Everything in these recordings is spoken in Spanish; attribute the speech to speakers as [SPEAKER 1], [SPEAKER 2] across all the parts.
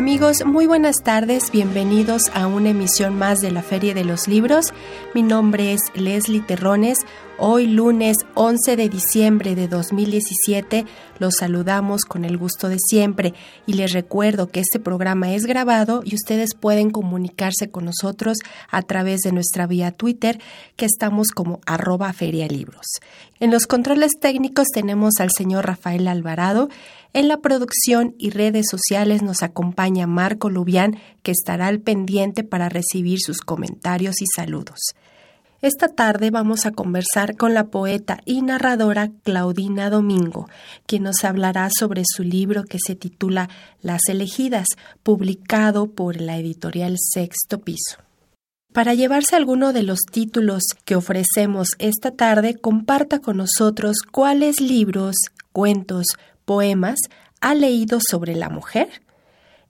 [SPEAKER 1] Amigos, muy buenas tardes, bienvenidos a una emisión más de la Feria de los Libros. Mi nombre es Leslie Terrones. Hoy lunes 11 de diciembre de 2017 los saludamos con el gusto de siempre y les recuerdo que este programa es grabado y ustedes pueden comunicarse con nosotros a través de nuestra vía Twitter que estamos como arroba ferialibros. En los controles técnicos tenemos al señor Rafael Alvarado en la producción y redes sociales nos acompaña Marco Lubián, que estará al pendiente para recibir sus comentarios y saludos. Esta tarde vamos a conversar con la poeta y narradora Claudina Domingo, quien nos hablará sobre su libro que se titula Las elegidas, publicado por la editorial Sexto Piso. Para llevarse alguno de los títulos que ofrecemos esta tarde, comparta con nosotros cuáles libros, cuentos, poemas ha leído sobre la mujer?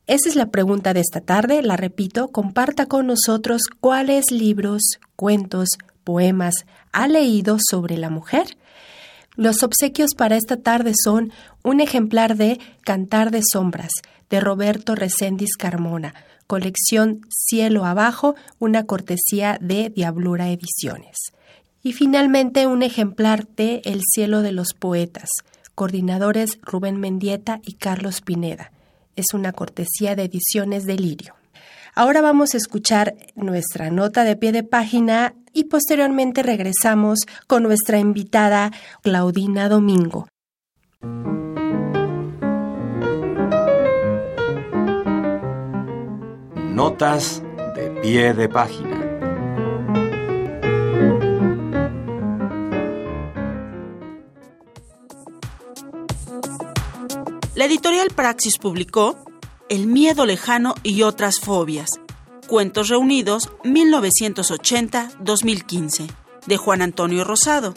[SPEAKER 1] Esa es la pregunta de esta tarde. La repito, comparta con nosotros cuáles libros, cuentos, poemas ha leído sobre la mujer. Los obsequios para esta tarde son un ejemplar de Cantar de Sombras de Roberto Recendis Carmona, colección Cielo Abajo, una cortesía de Diablura Ediciones. Y finalmente un ejemplar de El cielo de los poetas, coordinadores Rubén Mendieta y Carlos Pineda. Es una cortesía de ediciones de Lirio. Ahora vamos a escuchar nuestra nota de pie de página y posteriormente regresamos con nuestra invitada Claudina Domingo.
[SPEAKER 2] Notas de pie de página.
[SPEAKER 3] La editorial Praxis publicó El miedo lejano y otras fobias. Cuentos reunidos 1980-2015 de Juan Antonio Rosado.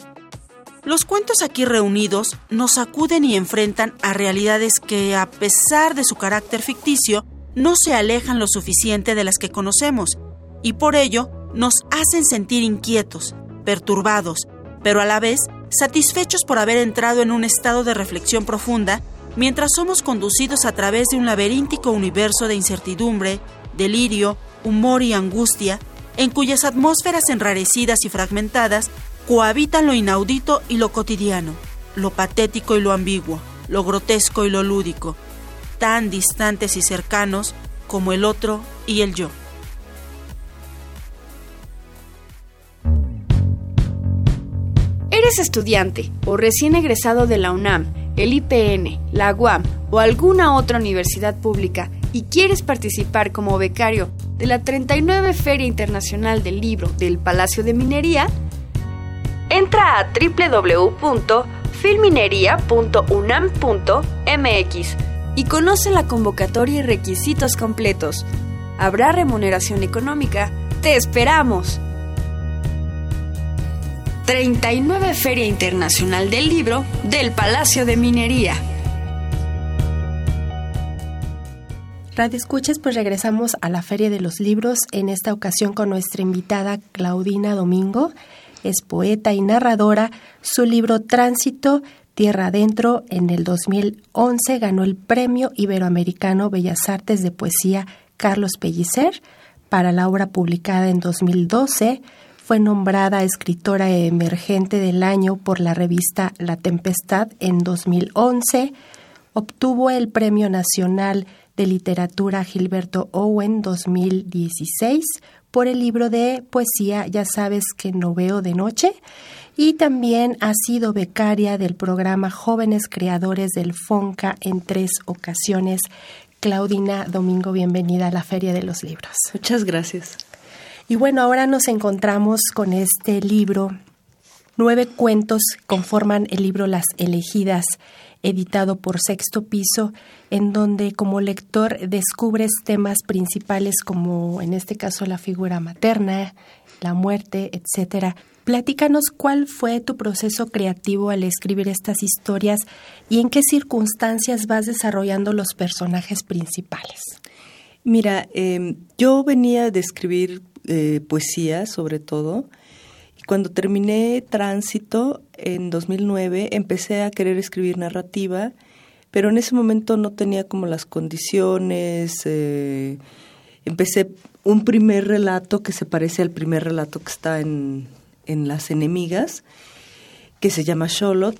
[SPEAKER 3] Los cuentos aquí reunidos nos acuden y enfrentan a realidades que, a pesar de su carácter ficticio, no se alejan lo suficiente de las que conocemos y por ello nos hacen sentir inquietos, perturbados, pero a la vez satisfechos por haber entrado en un estado de reflexión profunda mientras somos conducidos a través de un laberíntico universo de incertidumbre, delirio, humor y angustia, en cuyas atmósferas enrarecidas y fragmentadas cohabitan lo inaudito y lo cotidiano, lo patético y lo ambiguo, lo grotesco y lo lúdico, tan distantes y cercanos como el otro y el yo.
[SPEAKER 4] ¿Eres estudiante o recién egresado de la UNAM? El IPN, la UAM o alguna otra universidad pública y quieres participar como becario de la 39 Feria Internacional del Libro del Palacio de Minería, entra a www.filminería.unam.mx y conoce la convocatoria y requisitos completos. Habrá remuneración económica. ¡Te esperamos! 39 Feria Internacional del Libro del Palacio de Minería.
[SPEAKER 1] Radio Escuchas, pues regresamos a la Feria de los Libros, en esta ocasión con nuestra invitada Claudina Domingo. Es poeta y narradora. Su libro Tránsito, Tierra Adentro, en el 2011 ganó el Premio Iberoamericano Bellas Artes de Poesía Carlos Pellicer para la obra publicada en 2012 fue nombrada escritora emergente del año por la revista La Tempestad en 2011. Obtuvo el Premio Nacional de Literatura Gilberto Owen 2016 por el libro de poesía Ya sabes que no veo de noche y también ha sido becaria del programa Jóvenes Creadores del FONCA en tres ocasiones. Claudina Domingo, bienvenida a la Feria de los Libros.
[SPEAKER 5] Muchas gracias.
[SPEAKER 1] Y bueno, ahora nos encontramos con este libro. Nueve cuentos conforman el libro Las elegidas, editado por Sexto Piso, en donde como lector descubres temas principales como en este caso la figura materna, la muerte, etcétera. Platícanos cuál fue tu proceso creativo al escribir estas historias y en qué circunstancias vas desarrollando los personajes principales.
[SPEAKER 5] Mira, em, yo venía de escribir eh, poesía sobre todo. Y cuando terminé Tránsito en 2009 empecé a querer escribir narrativa, pero en ese momento no tenía como las condiciones. Eh, empecé un primer relato que se parece al primer relato que está en, en Las Enemigas, que se llama Sholot,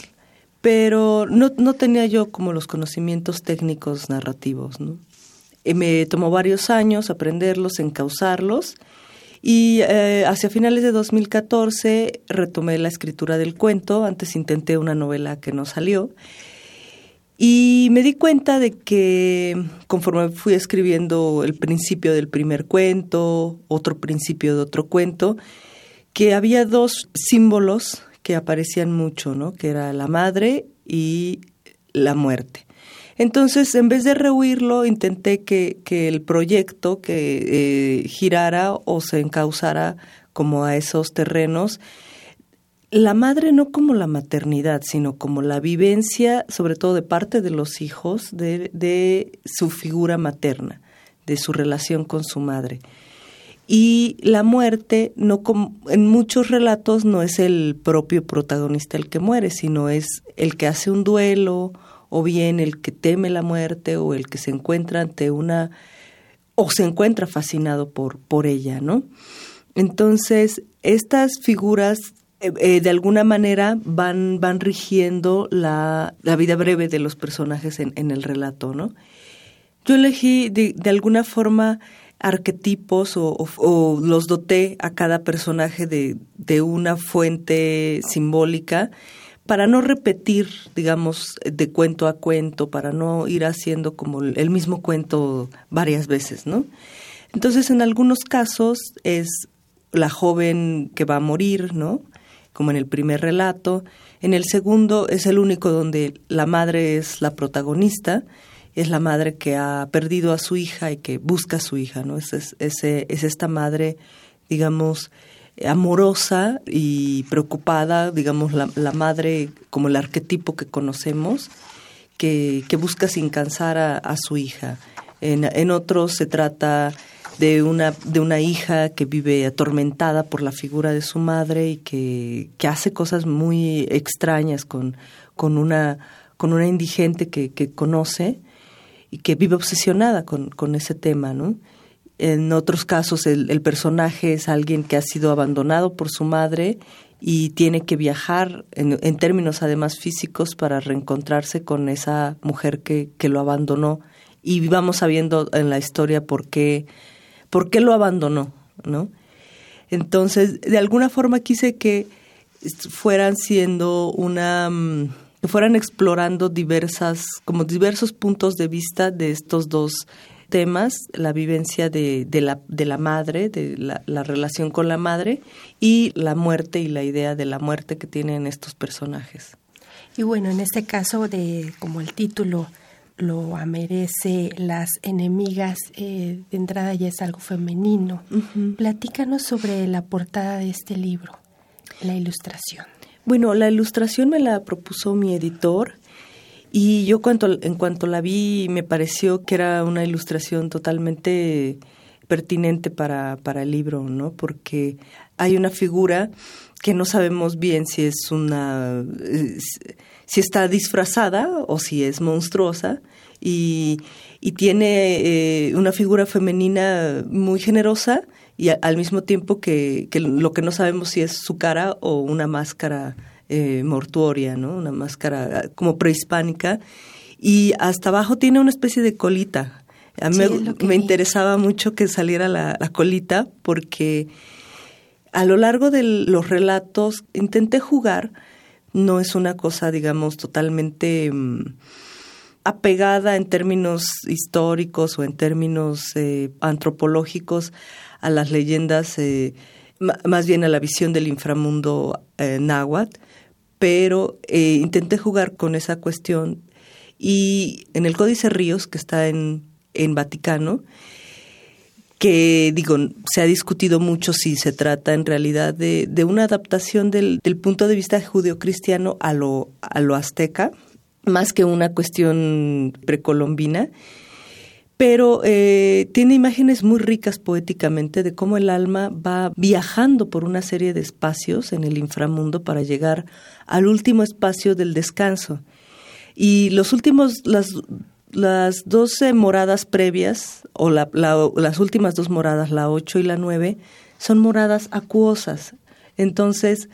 [SPEAKER 5] pero no, no tenía yo como los conocimientos técnicos narrativos, ¿no? me tomó varios años aprenderlos, encauzarlos, y eh, hacia finales de 2014 retomé la escritura del cuento, antes intenté una novela que no salió, y me di cuenta de que conforme fui escribiendo el principio del primer cuento, otro principio de otro cuento, que había dos símbolos que aparecían mucho, ¿no? Que era la madre y la muerte. Entonces, en vez de rehuirlo, intenté que, que el proyecto que eh, girara o se encauzara como a esos terrenos. La madre no como la maternidad, sino como la vivencia, sobre todo de parte de los hijos, de, de su figura materna, de su relación con su madre y la muerte no en muchos relatos no es el propio protagonista el que muere, sino es el que hace un duelo o bien el que teme la muerte o el que se encuentra ante una o se encuentra fascinado por por ella, ¿no? Entonces, estas figuras eh, eh, de alguna manera van, van rigiendo la, la, vida breve de los personajes en, en el relato, ¿no? Yo elegí de, alguna forma arquetipos o, los doté a cada personaje de, de una fuente simbólica para no repetir, digamos, de cuento a cuento, para no ir haciendo como el mismo cuento varias veces, ¿no? Entonces, en algunos casos es la joven que va a morir, ¿no? Como en el primer relato. En el segundo es el único donde la madre es la protagonista es la madre que ha perdido a su hija y que busca a su hija, ¿no? Es, es, es, esta madre, digamos, amorosa y preocupada, digamos, la, la, madre como el arquetipo que conocemos, que, que busca sin cansar a, a su hija. En, en, otros se trata de una, de una hija que vive atormentada por la figura de su madre y que, que hace cosas muy extrañas con, con, una, con una indigente que, que conoce y que vive obsesionada con, con ese tema, ¿no? En otros casos el, personaje es alguien que ha sido abandonado por su madre y tiene que viajar en, en términos además físicos para reencontrarse con esa mujer que, que, lo abandonó y vamos sabiendo en la historia por qué, por qué lo abandonó, ¿no? Entonces, de alguna forma quise que fueran siendo una mm, que fueran explorando diversas, como diversos puntos de vista de estos dos temas, la vivencia de, de, la, de la madre, de la, la, relación con la madre y la muerte y la idea de la muerte que tienen estos personajes.
[SPEAKER 1] Y bueno, en este caso de como el título lo merece las enemigas, eh, de entrada ya es algo femenino. Platícanos sobre la portada de este libro, la ilustración.
[SPEAKER 5] Bueno, la ilustración me la propuso mi editor y yo cuando, en cuanto la vi me pareció que era una ilustración totalmente pertinente para, para el libro, ¿no? Porque hay una figura que no sabemos bien si es una si está disfrazada o si es monstruosa y, y tiene eh, una figura femenina muy generosa y al mismo tiempo que, que, lo que no sabemos si es su cara o una máscara eh, mortuoria, ¿no? Una máscara como prehispánica y hasta abajo tiene una especie de colita. A mí me, interesaba mucho que saliera la, colita porque a lo largo de los relatos intenté jugar, no es una cosa, digamos, totalmente mm, apegada en términos históricos o en términos eh, antropológicos a las leyendas, eh, más bien a la visión del inframundo eh, náhuatl, pero intenté jugar con esa cuestión y en el Códice Ríos, que está en en Vaticano, que digo, se ha discutido mucho si se trata en realidad de, una adaptación del, punto de vista judeocristiano a lo, a lo azteca, más que una cuestión precolombina pero eh, tiene imágenes muy ricas poéticamente de cómo el alma va viajando por una serie de espacios en el inframundo para llegar al último espacio del descanso. Y los últimos, las las dos moradas previas, o las últimas dos moradas, la 8 y la 9, son moradas acuosas. Entonces,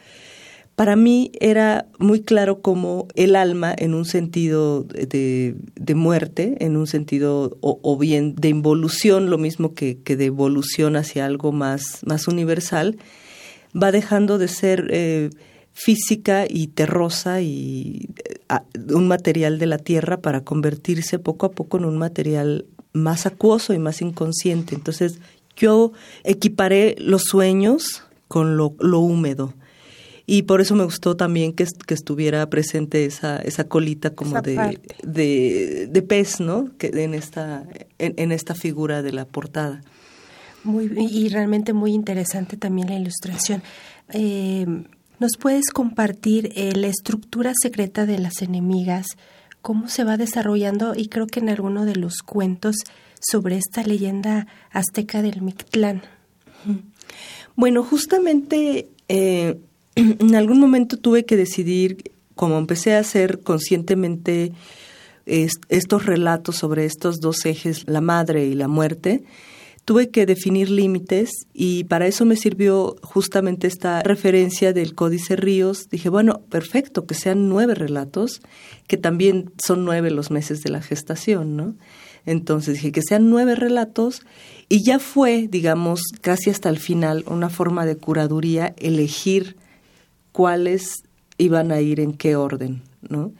[SPEAKER 5] para mí era muy claro como el alma, en un sentido de, muerte, en un sentido o, bien de involución, lo mismo que, de evolución hacia algo más, más universal, va dejando de ser eh, física y terrosa y un material de la tierra para convertirse poco a poco en un material más acuoso y más inconsciente. Entonces yo equiparé los sueños con lo, húmedo. Y por eso me gustó también que, que estuviera presente esa, esa colita como de, de, pez, ¿no? Que en esta, en, esta figura de la portada.
[SPEAKER 1] Muy, y realmente muy interesante también la ilustración. Eh, ¿Nos puedes compartir eh, la estructura secreta de las enemigas? ¿Cómo se va desarrollando? Y creo que en alguno de los cuentos sobre esta leyenda azteca del Mictlán.
[SPEAKER 5] Bueno, justamente eh, en algún momento tuve que decidir, como empecé a hacer conscientemente estos relatos sobre estos dos ejes, la madre y la muerte, tuve que definir límites y para eso me sirvió justamente esta referencia del Códice Ríos. Dije, bueno, perfecto, que sean nueve relatos, que también son nueve los meses de la gestación, ¿no? Entonces dije que sean nueve relatos y ya fue, digamos, casi hasta el final, una forma de curaduría elegir cuáles iban a ir en qué orden, ¿no?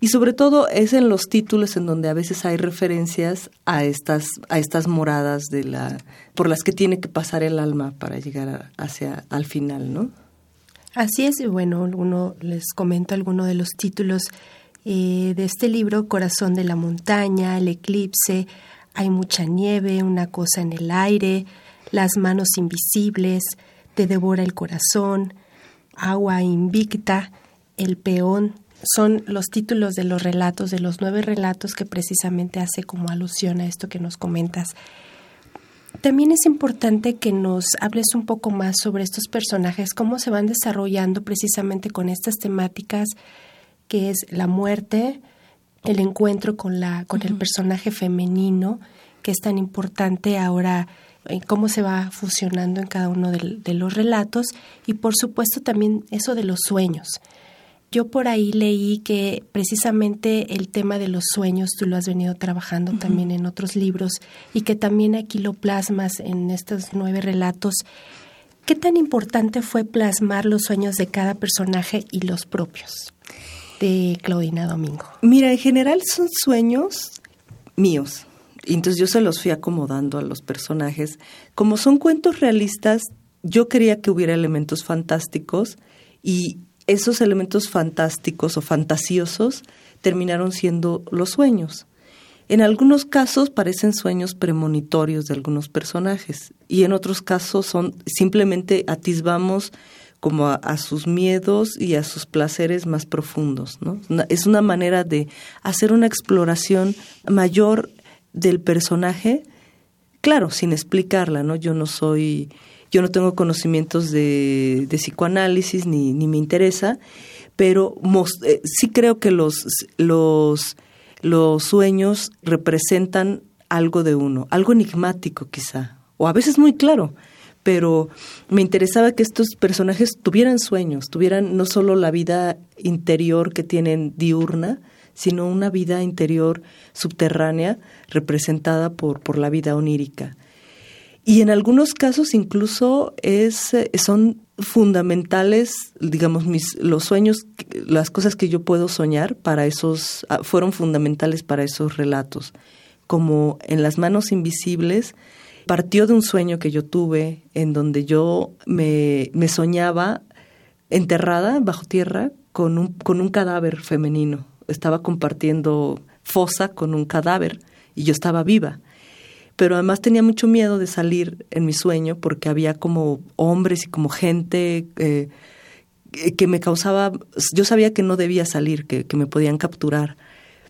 [SPEAKER 5] Y sobre todo es en los títulos en donde a veces hay referencias a estas, a estas moradas de la, por las que tiene que pasar el alma para llegar hacia al final, ¿no?
[SPEAKER 1] Así es, y bueno, alguno, les comento alguno de los títulos eh, de este libro, Corazón de la Montaña, El Eclipse, Hay mucha nieve, Una cosa en el aire, Las manos invisibles, Te devora el corazón, Agua invicta, El peón, son los títulos de los relatos, de los nueve relatos que precisamente hace como alusión a esto que nos comentas. También es importante que nos hables un poco más sobre estos personajes, cómo se van desarrollando precisamente con estas temáticas que es la muerte, el encuentro con la con el personaje femenino, que es tan importante ahora cómo se va fusionando en cada uno de los relatos y por supuesto también eso de los sueños yo por ahí leí que precisamente el tema de los sueños tú lo has venido trabajando también en otros libros y que también aquí lo plasmas en estos nueve relatos. ¿Qué tan importante fue plasmar los sueños de cada personaje y los propios de Claudina Domingo?
[SPEAKER 5] Mira, en general son sueños míos. Y entonces yo se los fui acomodando a los personajes. Como son cuentos realistas, yo quería que hubiera elementos fantásticos y esos elementos fantásticos o fantasiosos terminaron siendo los sueños. En algunos casos parecen sueños premonitorios de algunos personajes y en otros casos son simplemente atisbamos como a, sus miedos y a sus placeres más profundos. ¿no? Es una manera de hacer una exploración mayor del personaje, claro, sin explicarla, ¿no? Yo no soy yo no tengo conocimientos de, psicoanálisis ni, ni, me interesa, pero eh, sí creo que los, los, los sueños representan algo de uno, algo enigmático quizá, o a veces muy claro, pero me interesaba que estos personajes tuvieran sueños, tuvieran no solo la vida interior que tienen diurna, sino una vida interior subterránea representada por, por la vida onírica. Y en algunos casos incluso es, eh, son fundamentales, digamos, mis, los sueños, las cosas que yo puedo soñar para esos, ah, fueron fundamentales para esos relatos. Como en las manos invisibles, partió de un sueño que yo tuve en donde yo me, me soñaba enterrada bajo tierra con un, con un cadáver femenino. Estaba compartiendo fosa con un cadáver y yo estaba viva pero además tenía mucho miedo de salir en mi sueño porque había como hombres y como gente eh, que me causaba, yo sabía que no debía salir, que, me podían capturar.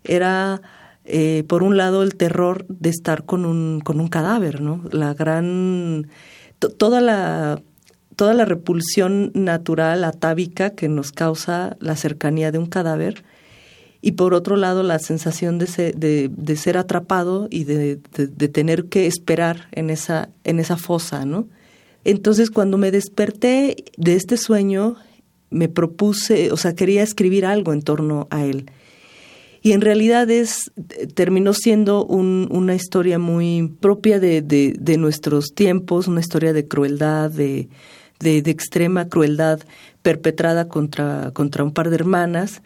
[SPEAKER 5] Era, eh, por un lado, el terror de estar con un, con un cadáver, ¿no? La gran, toda la toda la repulsión natural atávica que nos causa la cercanía de un cadáver y por otro lado la sensación de ser, de, ser atrapado y de, tener que esperar en esa, en esa fosa, ¿no? Entonces cuando me desperté de este sueño, me propuse, o sea, quería escribir algo en torno a él. Y en realidad es, terminó siendo una historia muy propia de, de, nuestros tiempos, una historia de crueldad, de, de, extrema crueldad perpetrada contra, contra un par de hermanas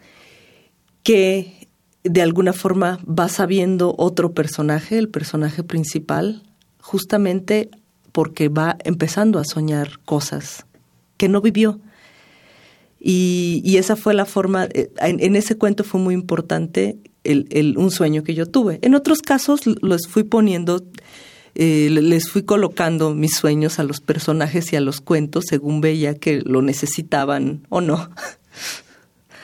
[SPEAKER 5] que de alguna forma va sabiendo otro personaje, el personaje principal, justamente porque va empezando a soñar cosas que no vivió. Y, esa fue la forma, eh, en, ese cuento fue muy importante el, un sueño que yo tuve. En otros casos los fui poniendo, eh, les fui colocando mis sueños a los personajes y a los cuentos según veía que lo necesitaban o no.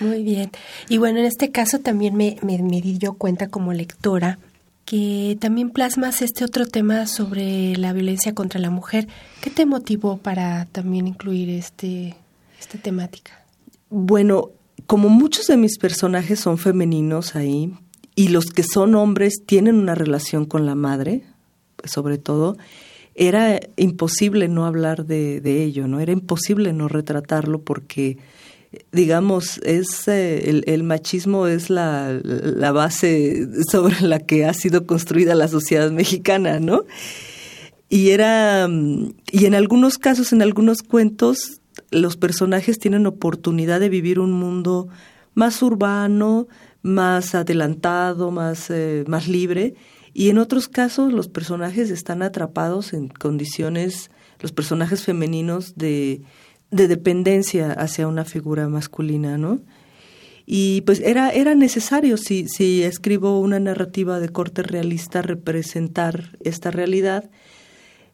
[SPEAKER 1] Muy bien. Y bueno, en este caso también me, me, di yo cuenta como lectora que también plasmas este otro tema sobre la violencia contra la mujer. ¿Qué te motivó para también incluir este, esta temática?
[SPEAKER 5] Bueno, como muchos de mis personajes son femeninos ahí, y los que son hombres tienen una relación con la madre, sobre todo, era imposible no hablar de, de ello, ¿no? Era imposible no retratarlo porque digamos, es eh, el, machismo es la, la, base sobre la que ha sido construida la sociedad mexicana, ¿no? Y era, y en algunos casos, en algunos cuentos, los personajes tienen oportunidad de vivir un mundo más urbano, más adelantado, más, eh, más libre, y en otros casos los personajes están atrapados en condiciones, los personajes femeninos de de dependencia hacia una figura masculina, ¿no? Y pues era, era necesario, si, si escribo una narrativa de corte realista, representar esta realidad.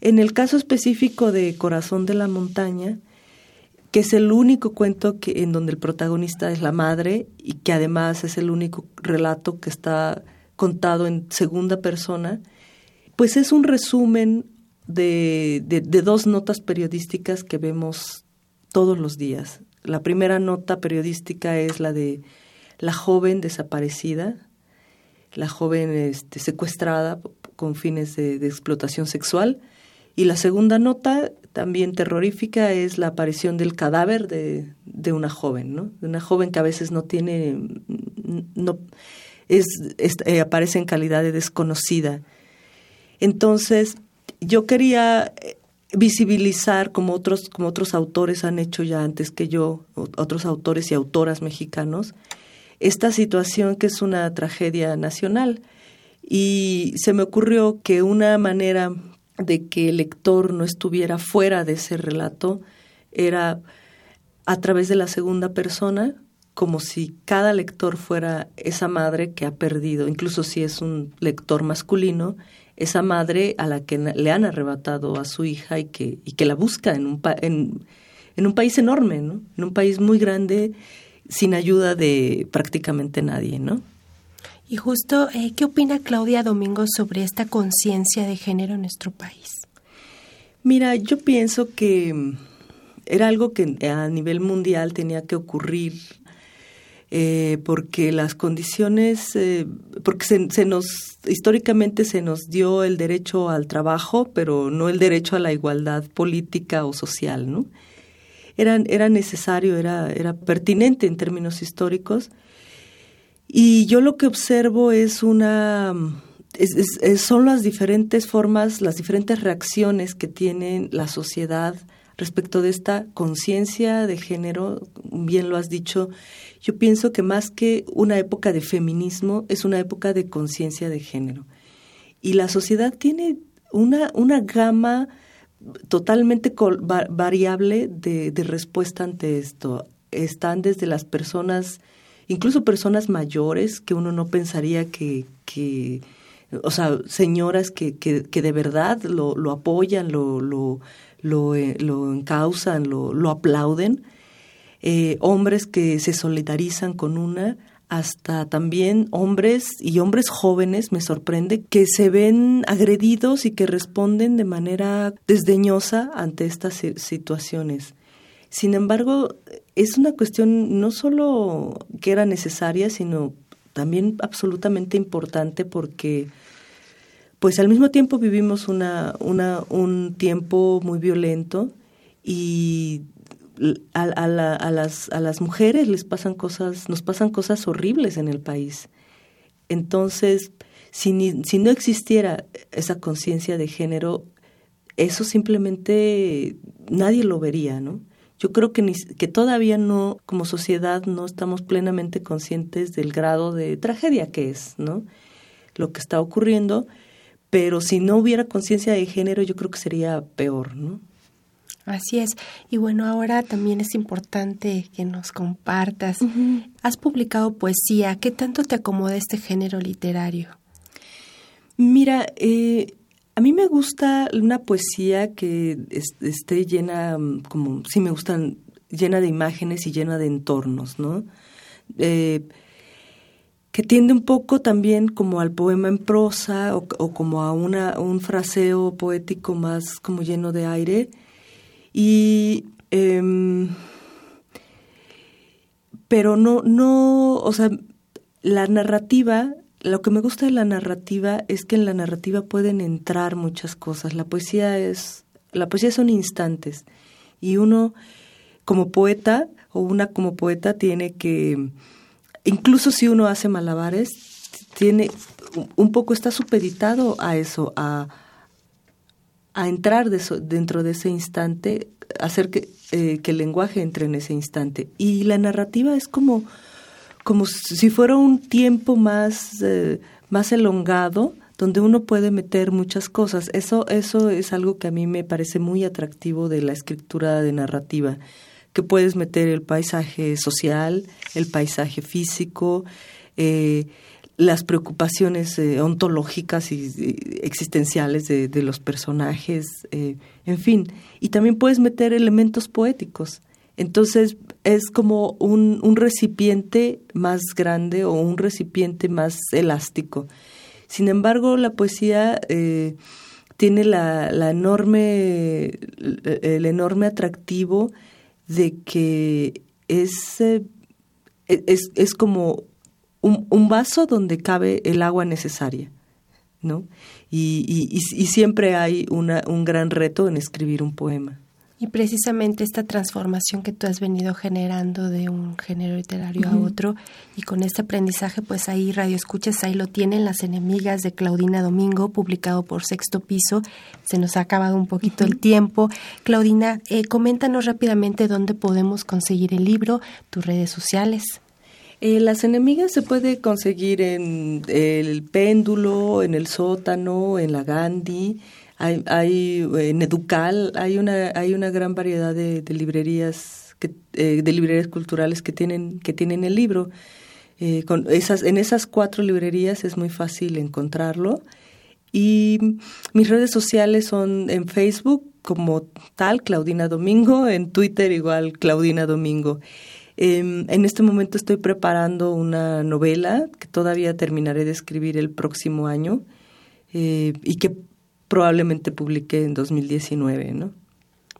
[SPEAKER 5] En el caso específico de Corazón de la Montaña, que es el único cuento que, en donde el protagonista es la madre y que además es el único relato que está contado en segunda persona, pues es un resumen de, de, de dos notas periodísticas que vemos todos los días. La primera nota periodística es la de la joven desaparecida, la joven este, secuestrada con fines de, explotación sexual. Y la segunda nota, también terrorífica, es la aparición del cadáver de, una joven, ¿no? De una joven que a veces no tiene, no, es, eh, aparece en calidad de desconocida. Entonces, yo quería visibilizar como otros como otros autores han hecho ya antes que yo otros autores y autoras mexicanos esta situación que es una tragedia nacional. Y se me ocurrió que una manera de que el lector no estuviera fuera de ese relato era a través de la segunda persona como si cada lector fuera esa madre que ha perdido, incluso si es un lector masculino, esa madre a la que le han arrebatado a su hija y que, y que la busca en un, en, en un país enorme, ¿no? En un país muy grande, sin ayuda de prácticamente nadie, ¿no?
[SPEAKER 1] Y justo, eh, ¿qué opina Claudia Domingo sobre esta conciencia de género en nuestro país?
[SPEAKER 5] Mira, yo pienso que era algo que a nivel mundial tenía que ocurrir eh, porque las condiciones, eh, porque se, nos, históricamente se nos dio el derecho al trabajo, pero no el derecho a la igualdad política o social, ¿no? Era, era necesario, era, era pertinente en términos históricos. Y yo lo que observo es una... son las diferentes formas, las diferentes reacciones que tiene la sociedad respecto de esta conciencia de género, bien lo has dicho, yo pienso que más que una época de feminismo, es una época de conciencia de género. Y la sociedad tiene una, una gama totalmente variable de, de respuesta ante esto. Están desde las personas, incluso personas mayores, que uno no pensaría que, que o sea, señoras que, que, que de verdad lo, lo apoyan, lo, lo, lo, eh, lo encausan, lo, lo aplauden, eh, hombres que se solidarizan con una, hasta también hombres y hombres jóvenes, me sorprende, que se ven agredidos y que responden de manera desdeñosa ante estas situaciones. Sin embargo, es una cuestión no solo que era necesaria, sino también absolutamente importante porque pues al mismo tiempo vivimos una, una, un tiempo muy violento y a, a, las, a las mujeres les pasan cosas, nos pasan cosas horribles en el país. Entonces, si, si no existiera esa conciencia de género, eso simplemente nadie lo vería, ¿no? Yo creo que, ni, que todavía no, como sociedad, no estamos plenamente conscientes del grado de tragedia que es, ¿no? Lo que está ocurriendo, pero si no hubiera conciencia de género, yo creo que sería peor, ¿no?
[SPEAKER 1] Así es. Y bueno, ahora también es importante que nos compartas. Has publicado poesía. ¿Qué tanto te acomoda este género literario?
[SPEAKER 5] Mira, eh, a mí me gusta una poesía que esté llena, como, sí me gustan, llena de imágenes y llena de entornos, ¿no? Eh, que tiende un poco también como al poema en prosa o, como a una, un fraseo poético más como lleno de aire y. Em, pero no, no, o sea, la narrativa, lo que me gusta de la narrativa es que en la narrativa pueden entrar muchas cosas. La poesía es, la poesía son instantes y uno como poeta o una como poeta tiene que, incluso si uno hace malabares, tiene un poco está supeditado a eso, a, a entrar dentro de ese instante, hacer que, eh, que, el lenguaje entre en ese instante. Y la narrativa es como, como si fuera un tiempo más, eh, más elongado, donde uno puede meter muchas cosas. Eso, eso es algo que a mí me parece muy atractivo de la escritura de narrativa, que puedes meter el paisaje social, el paisaje físico, eh, las preocupaciones eh, ontológicas y, existenciales de, los personajes, eh, en fin, y también puedes meter elementos poéticos. Entonces es como un, recipiente más grande o un recipiente más elástico. Sin embargo, la poesía tiene la enorme, el enorme atractivo de que es, es, es como un, vaso donde cabe el agua necesaria, ¿no? Y, y, y siempre hay una, un gran reto en escribir un poema.
[SPEAKER 1] Y precisamente esta transformación que tú has venido generando de un género literario a otro y con este aprendizaje, pues ahí Radio Escuchas, ahí lo tienen Las Enemigas de Claudina Domingo, publicado por Sexto Piso. Se nos ha acabado un poquito el tiempo. Claudina, eh, coméntanos rápidamente dónde podemos conseguir el libro, tus redes sociales.
[SPEAKER 5] Eh, las enemigas se puede conseguir en el péndulo, en el sótano, en la Gandhi, hay, hay en Educal, hay una, hay una gran variedad de, librerías eh, de librerías culturales que tienen, que tienen el libro. Eh, en esas cuatro librerías es muy fácil encontrarlo. Y mis redes sociales son en Facebook como tal, Claudina Domingo, en Twitter igual, Claudina Domingo. Em, en este momento estoy preparando una novela que todavía terminaré de escribir el próximo año eh, y que probablemente publique en 2019, ¿no?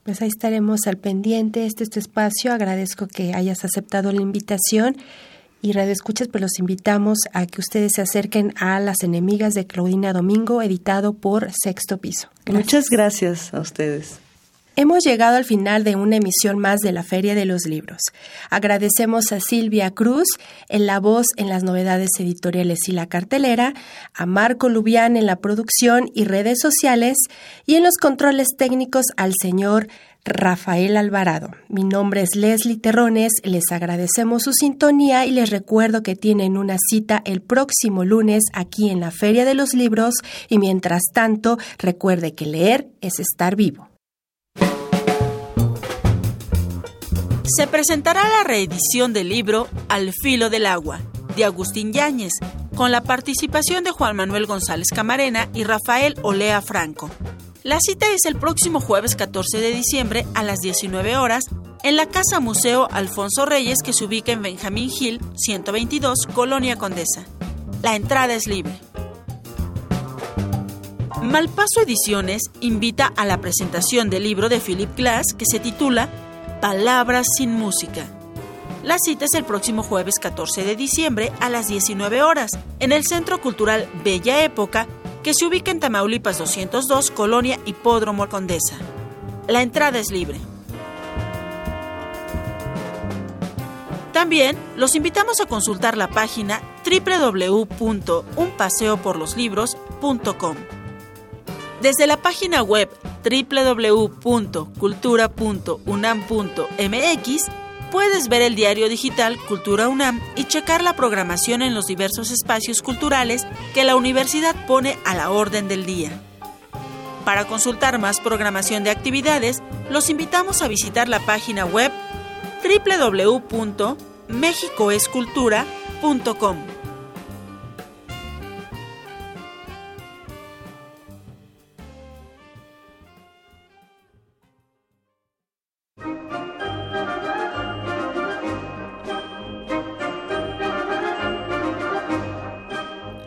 [SPEAKER 1] Pues ahí estaremos al pendiente. Este es tu espacio. Agradezco que hayas aceptado la invitación. Y Radio Escuchas, pues los invitamos a que ustedes se acerquen a Las Enemigas de Claudina Domingo, editado por Sexto Piso.
[SPEAKER 5] Muchas gracias a ustedes.
[SPEAKER 1] Hemos llegado al final de una emisión más de la Feria de los Libros. Agradecemos a Silvia Cruz en la voz en las novedades editoriales y la cartelera, a Marco Lubián en la producción y redes sociales y en los controles técnicos al señor Rafael Alvarado. Mi nombre es Leslie Terrones, les agradecemos su sintonía y les recuerdo que tienen una cita el próximo lunes aquí en la Feria de los Libros y mientras tanto recuerde que leer es estar vivo.
[SPEAKER 3] Se presentará la reedición del libro Al filo del agua, de Agustín Yáñez, con la participación de Juan Manuel González Camarena y Rafael Olea Franco. La cita es el próximo jueves 14 de diciembre a las 19 horas en la Casa Museo Alfonso Reyes que se ubica en Benjamín Hill 122, Colonia Condesa. La entrada es libre. Malpaso Ediciones invita a la presentación del libro de Philip Glass que se titula Palabras sin música. La cita es el próximo jueves 14 de diciembre a las 19 horas en el Centro Cultural Bella Época que se ubica en Tamaulipas 202, Colonia Hipódromo Condesa. La entrada es libre. También los invitamos a consultar la página www.unpaseoporloslibros.com. Desde la página web www.cultura.unam.mx puedes ver el diario digital Cultura UNAM y checar la programación en los diversos espacios culturales que la universidad pone a la orden del día. Para consultar más programación de actividades, los invitamos a visitar la página web www.mexicoescultura.com.